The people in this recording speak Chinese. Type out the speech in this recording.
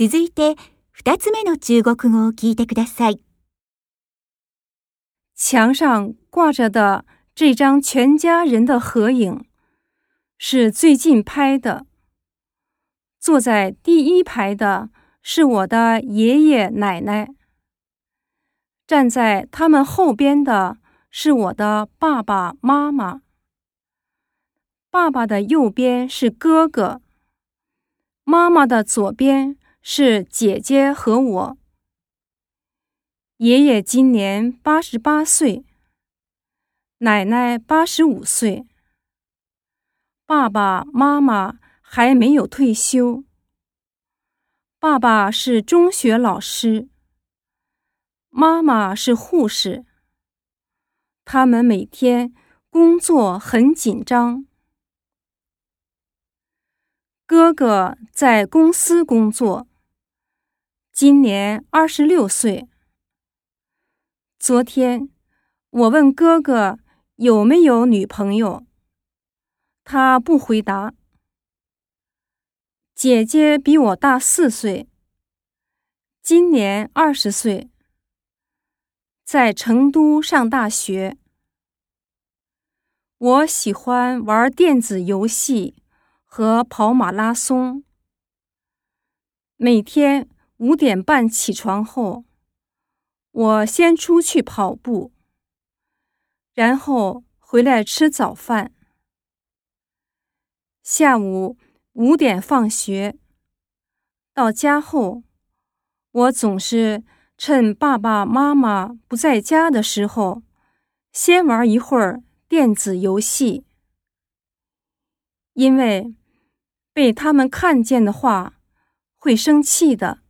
続いて、二つ目の中国語を聞いてください。墙上挂着的这张全家人的合影，是最近拍的。坐在第一排的是我的爷爷奶奶，站在他们后边的是我的爸爸妈妈。爸爸的右边是哥哥，妈妈的左边 是姐姐和我。爷爷今年八十八岁，奶奶八十五岁，爸爸妈妈。还没有退休。爸爸是中学老师，妈妈是护士。他们每天工作很紧张。哥哥在公司工作，今年二十六岁。昨天我问哥哥有没有女朋友，他不回答。姐姐比我大四岁，今年二十岁，在成都上大学。我喜欢玩电子游戏和跑马拉松。每天五点半起床后，我先出去跑步，然后回来吃早饭。下午。五点放学，到家后，我总是趁爸爸妈妈不在家的时候，先玩一会儿电子游戏，因为被他们看见的话会生气的。